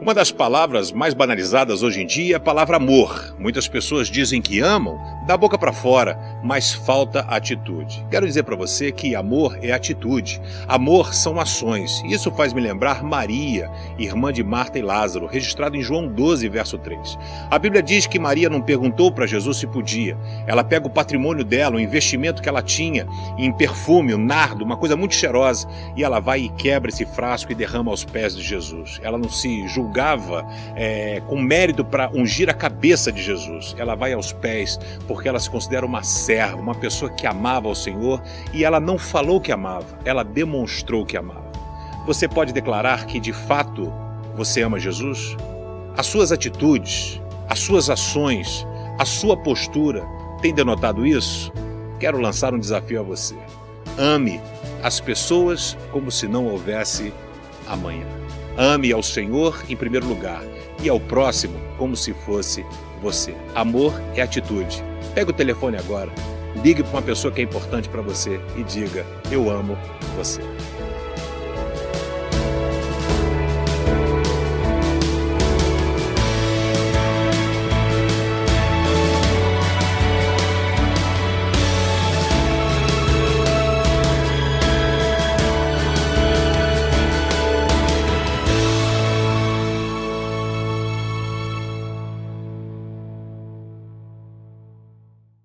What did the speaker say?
Uma das palavras mais banalizadas hoje em dia é a palavra amor. Muitas pessoas dizem que amam da boca para fora, mas falta atitude. Quero dizer para você que amor é atitude. Amor são ações. Isso faz me lembrar Maria, irmã de Marta e Lázaro, registrado em João 12, verso 3. A Bíblia diz que Maria não perguntou para Jesus se podia. Ela pega o patrimônio dela, o investimento que ela tinha em perfume, o nardo, uma coisa muito cheirosa, e ela vai e quebra esse frasco e derrama aos pés de Jesus. Ela não se julga julgava é, com mérito para ungir a cabeça de Jesus. Ela vai aos pés porque ela se considera uma serva, uma pessoa que amava ao Senhor e ela não falou que amava, ela demonstrou que amava. Você pode declarar que de fato você ama Jesus? As suas atitudes, as suas ações, a sua postura têm denotado isso? Quero lançar um desafio a você. Ame as pessoas como se não houvesse amanhã. Ame ao Senhor em primeiro lugar e ao próximo como se fosse você. Amor é atitude. Pega o telefone agora, ligue para uma pessoa que é importante para você e diga: Eu amo você.